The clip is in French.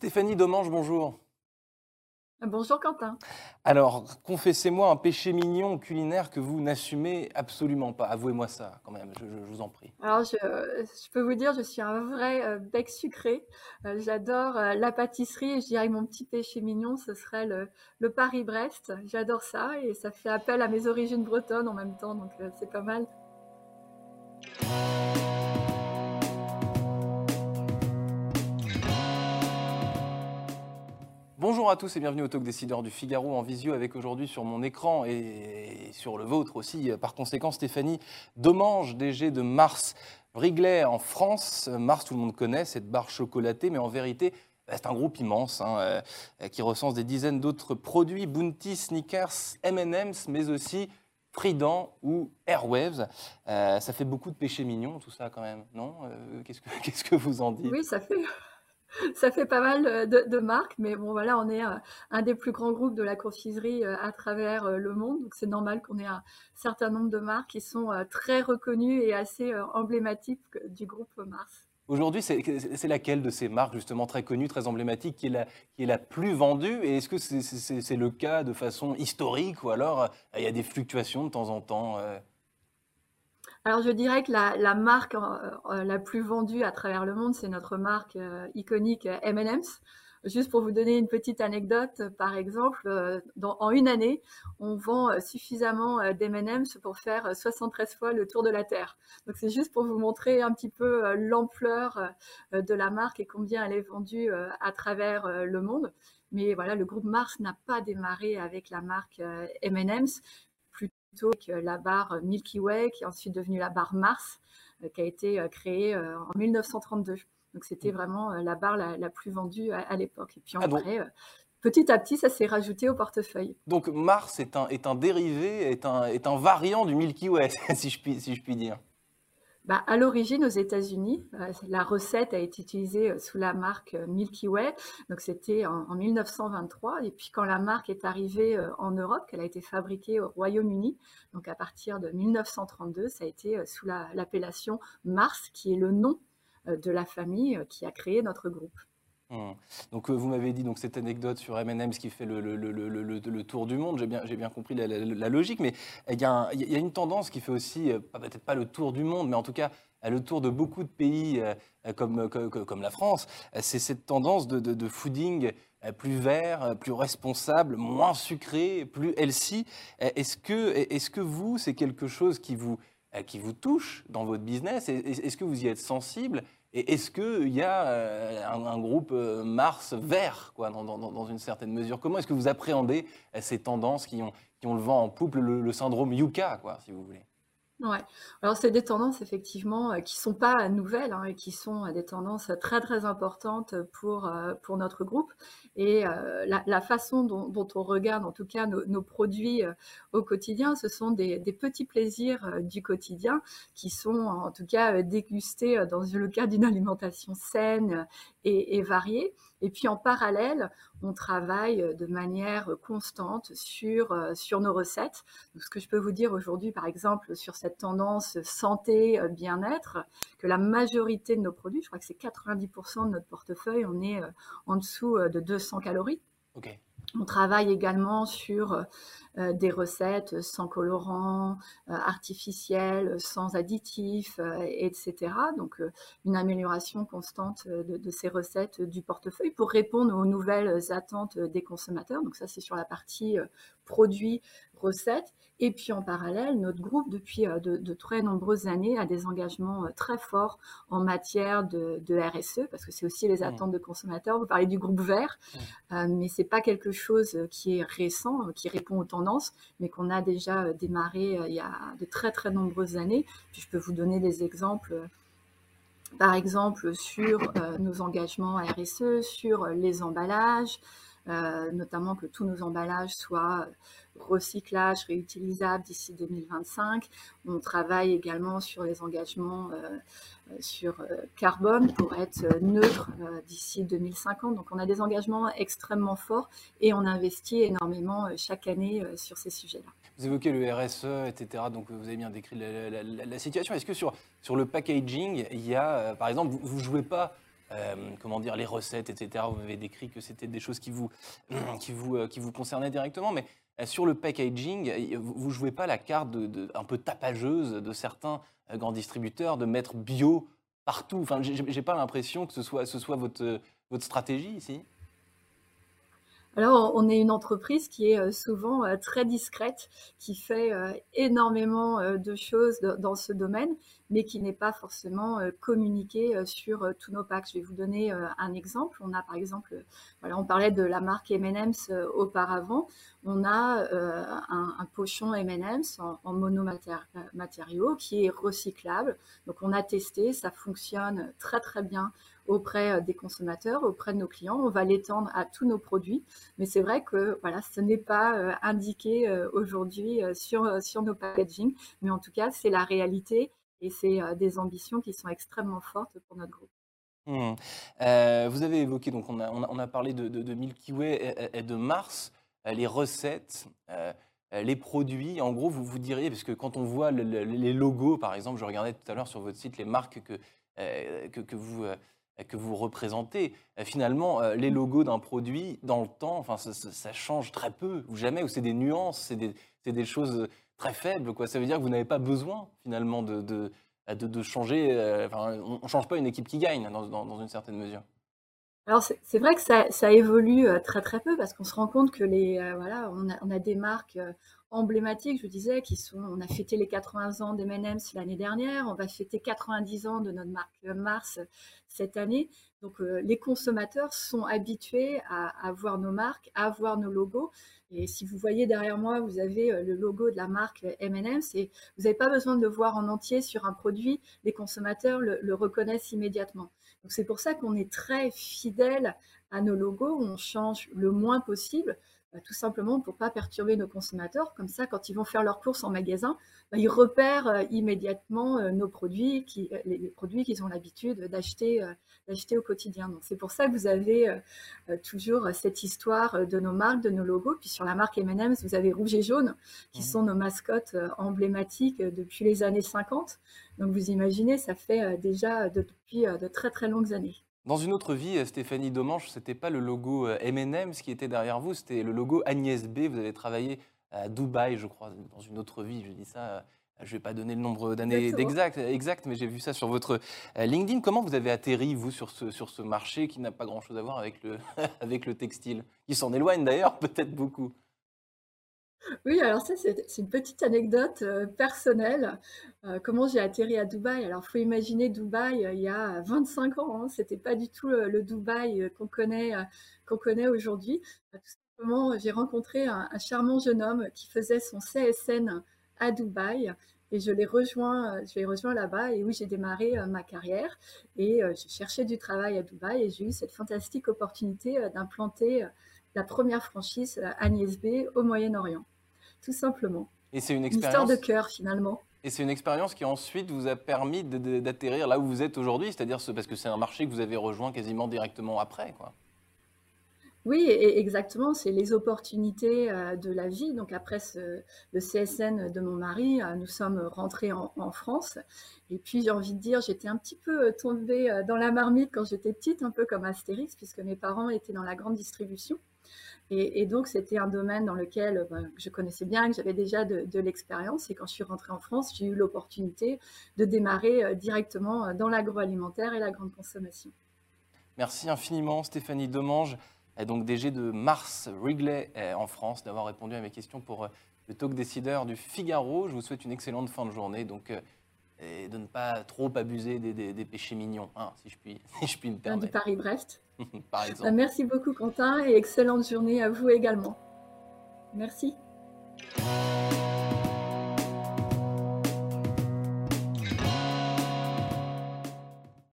Stéphanie Domange, bonjour. Bonjour Quentin. Alors, confessez-moi un péché mignon culinaire que vous n'assumez absolument pas. Avouez-moi ça, quand même, je, vous en prie. Alors, je, peux vous dire, je suis un vrai euh, bec sucré. Euh, j'adore euh, la pâtisserie et je dirais que mon petit péché mignon, ce serait le, le Paris-Brest. J'adore ça et ça fait appel à mes origines bretonnes en même temps, donc c'est pas mal. Bonjour à tous et bienvenue au Talk Décideur du Figaro en visio avec aujourd'hui sur mon écran et sur le vôtre aussi, par conséquent Stéphanie Domange, DG de Mars Wrigley en France. Mars, tout le monde connaît, cette barre chocolatée, mais en vérité, bah, c'est un groupe immense hein, euh, qui recense des dizaines d'autres produits, Bounty, Sneakers, M&M's, mais aussi Freedent ou Airwaves. Euh, ça fait beaucoup de péchés mignons, tout ça quand même, non? Euh, Qu'est-ce que Qu'est-ce que vous en dites? Oui, ça fait ça fait pas mal euh, de, marques, mais bon voilà, on est euh, un des plus grands groupes de la confiserie euh, à travers le monde, donc c'est normal qu'on ait un certain nombre de marques qui sont très reconnues et assez emblématiques du groupe Mars. Aujourd'hui, c'est laquelle de ces marques justement très connues, très emblématiques, qui est la, qui est la plus vendue? Et est-ce que c'est le cas de façon historique ou alors il y a des fluctuations de temps en temps alors je dirais que la, marque euh, euh, la plus vendue à travers le monde, c'est notre marque euh, iconique M&M's. Juste pour vous donner une petite anecdote, par exemple, en une année, on vend suffisamment d'M&M's pour faire 73 fois le tour de la Terre. Donc c'est juste pour vous montrer un petit peu l'ampleur de la marque et combien elle est vendue à travers le monde. Mais voilà, le groupe Mars n'a pas démarré avec la marque M&M's, plutôt que la barre Milky Way, qui est ensuite devenue la barre Mars, euh, qui a été euh, créée euh, en 1932. Donc c'était mm. vraiment la barre la, plus vendue à, l'époque. Et puis ah, après, petit à petit, ça s'est rajouté au portefeuille. Donc Mars est un, est un dérivé, est un, est un variant du Milky Way, si je puis, si je puis dire. Bah, à l'origine, aux États-Unis, euh, la recette a été utilisée euh, sous la marque euh, Milky Way. Donc, c'était en, 1923. Et puis, quand la marque est arrivée en Europe, qu'elle a été fabriquée au Royaume-Uni, donc à partir de 1932, ça a été sous l'appellation Mars, qui est le nom de la famille qui a créé notre groupe. Mmh. Donc vous m'avez dit donc cette anecdote sur M&M's qui fait le, tour du monde, j'ai bien, compris la, logique, mais il y, a une tendance qui fait aussi, peut-être pas le tour du monde, mais en tout cas le tour de beaucoup de pays comme, comme, la France, c'est cette tendance de, fooding plus vert, plus responsable, moins sucré, plus healthy. Est-ce que, vous, c'est quelque chose qui vous touche dans votre business? Est-ce que vous y êtes sensible? Et est-ce qu'il y a euh, un, groupe euh, Mars vert, quoi, dans, une certaine mesure? Comment est-ce que vous appréhendez euh, ces tendances qui ont, qui ont le vent en poupe, le, le syndrome Yuka, quoi, si vous voulez? Ouais. Alors c'est des tendances effectivement qui sont pas nouvelles hein, et qui sont des tendances très très importantes pour pour notre groupe et la, façon dont, on regarde en tout cas nos, produits au quotidien, ce sont des, petits plaisirs du quotidien qui sont en tout cas dégustés dans le cadre d'une alimentation saine et, variée. Et puis en parallèle, on travaille de manière constante sur, sur nos recettes. Donc, ce que je peux vous dire aujourd'hui, par exemple, sur cette tendance santé, bien-être, que la majorité de nos produits, je crois que c'est 90% de notre portefeuille, on est en dessous de 200 calories. On travaille également sur euh, des recettes sans colorants, euh, artificiels, sans additifs, euh, etc. Donc une amélioration constante de, ces recettes du portefeuille pour répondre aux nouvelles attentes des consommateurs. Donc ça c'est sur la partie produits, recettes. Et puis en parallèle, notre groupe, depuis de, très nombreuses années, a des engagements très forts en matière de, RSE, parce que c'est aussi les mmh. attentes de consommateurs. Vous parlez du groupe vert, mmh. mais c'est pas quelque chose qui est récent, qui répond aux tendances, mais qu'on a déjà euh, démarré euh, il y a de très très nombreuses années. Puis je peux vous donner des exemples euh, par exemple sur nos engagements RSE, sur les emballages, notamment que tous nos emballages soient recyclage, réutilisable d'ici 2025. On travaille également sur les engagements euh, euh, sur euh, carbone pour être neutre d'ici 2050. Donc on a des engagements extrêmement forts et on investit énormément chaque année sur ces sujets-là. Vous évoquez le RSE, etc. Donc vous avez bien décrit la, situation. Est-ce que sur, sur le packaging, il y a, par exemple, vous ne jouez pas comment dire, les recettes, etc. Vous avez décrit que c'était des choses qui vous, qui vous, qui vous concernaient directement. Mais sur le packaging, vous ne jouez pas la carte de, un peu tapageuse de certains grands distributeurs de mettre bio partout. Enfin, j'ai pas l'impression que ce soit, ce soit votre, votre stratégie ici. Alors, on est une entreprise qui est euh, souvent euh, très discrète, qui fait euh, énormément de choses dans ce domaine, mais qui n'est pas forcément communiquée sur tous nos packs. Je vais vous donner un exemple. On a par exemple, voilà, on parlait de la marque M&M's auparavant. On a un, pochon M&M's en, en monomatériaux qui est recyclable. Donc, on a testé, ça fonctionne très très bien auprès euh, des consommateurs, auprès de nos clients. On va l'étendre à tous nos produits. Mais c'est vrai que voilà, ce n'est pas euh, indiqué euh, aujourd'hui sur, sur nos packaging. Mais en tout cas, c'est la réalité et c'est des ambitions qui sont extrêmement fortes pour notre groupe. Mmh. vous avez évoqué, donc on a, on a, parlé de, Milky Way et, de Mars, les recettes, les produits. En gros, vous vous diriez, parce que quand on voit les logos, par exemple, je regardais tout à l'heure sur votre site les marques que, que, vous que vous représentez, euh, finalement, euh, les logos d'un produit, dans le temps, enfin, ça, change très peu, ou jamais, ou c'est des nuances, c'est des, des, choses très faibles. Quoi. Ça veut dire que vous n'avez pas besoin, finalement, de, de, de, changer. Euh, on ne change pas une équipe qui gagne, dans, dans, une certaine mesure. Alors c'est vrai que ça, évolue très très peu parce qu'on se rend compte que les voilà on a, des marques emblématiques, je disais, qui sont, on a fêté les 80 ans des M&M's l'année dernière, on va fêter 90 ans de notre marque Mars cette année. Donc euh, les consommateurs sont habitués à, voir nos marques, à voir nos logos. Et si vous voyez derrière moi, vous avez euh, le logo de la marque M&M's et vous n'avez pas besoin de le voir en entier sur un produit, les consommateurs le reconnaissent immédiatement. C'est pour ça qu'on est très fidèle à nos logos, on change le moins possible bah, tout simplement pour pas perturber nos consommateurs. Comme ça, quand ils vont faire leurs courses en magasin, bah, ils repèrent euh, immédiatement euh, nos produits, qui, euh, les, produits qu'ils ont l'habitude d'acheter, d'acheter au quotidien. Donc c'est pour ça que vous avez toujours cette histoire de nos marques, de nos logos. Puis sur la marque M&M's, vous avez rouge et jaune, qui mmh. sont nos mascottes emblématiques depuis les années 50. Donc vous imaginez, ça fait déjà depuis de très très longues années. Dans une autre vie, euh, Stéphanie Domanche, ce n'était pas le logo M&M ce qui était derrière vous, c'était le logo Agnès B. Vous avez travaillé à Dubaï, je crois, dans une autre vie. Je dis ça, euh, je ne vais pas donner le nombre d'années exact, exact, mais j'ai vu ça sur votre LinkedIn. Comment vous avez atterri, vous, sur ce, sur ce marché qui n'a pas grand-chose à voir avec le, avec le textile? Qui s'en éloigne d'ailleurs, peut-être beaucoup. Oui, alors ça, c'est une petite anecdote euh, personnelle. Euh, comment j'ai atterri à Dubaï? Alors, faut imaginer Dubaï euh, il y a 25 ans. Hein, c'était pas du tout le Dubaï qu'on connaît, connaît aujourd'hui. Tout simplement, j'ai rencontré un, charmant jeune homme qui faisait son CSN à Dubaï et je l'ai rejoint, je rejoint là-bas et oui, j'ai démarré ma carrière et j'ai cherché du travail à Dubaï et j'ai eu cette fantastique opportunité d'implanter la première franchise Agnès B au Moyen-Orient tout simplement. Et c'est une histoire de cœur finalement. Et c'est une expérience qui ensuite vous a permis d'atterrir là où vous êtes aujourd'hui, c'est-à-dire parce que c'est un marché que vous avez rejoint quasiment directement après, quoi. Oui, exactement. C'est les opportunités euh, de la vie. Donc après le CSN de mon mari, euh, nous sommes rentrés en, en France. Et puis j'ai envie de dire, j'étais un petit peu euh, tombée dans la marmite quand j'étais petite, un peu comme Astérix, puisque mes parents étaient dans la grande distribution. Et, donc, c'était un domaine dans lequel bah, je connaissais bien, que j'avais déjà de, l'expérience. Et quand je suis rentrée en France, j'ai eu l'opportunité de démarrer euh, directement euh, dans l'agroalimentaire et la grande consommation. Merci infiniment, Stéphanie Demange, donc DG de Mars Wrigley en France, d'avoir répondu à mes questions pour euh, le talk décideur du Figaro. Je vous souhaite une excellente fin de journée. Donc, et de ne pas trop abuser des, péchés mignons, hein, si, je puis, si je puis me permettre. Du Paris-Brest. Par exemple. Bah, merci beaucoup Quentin et excellente journée à vous également. Merci.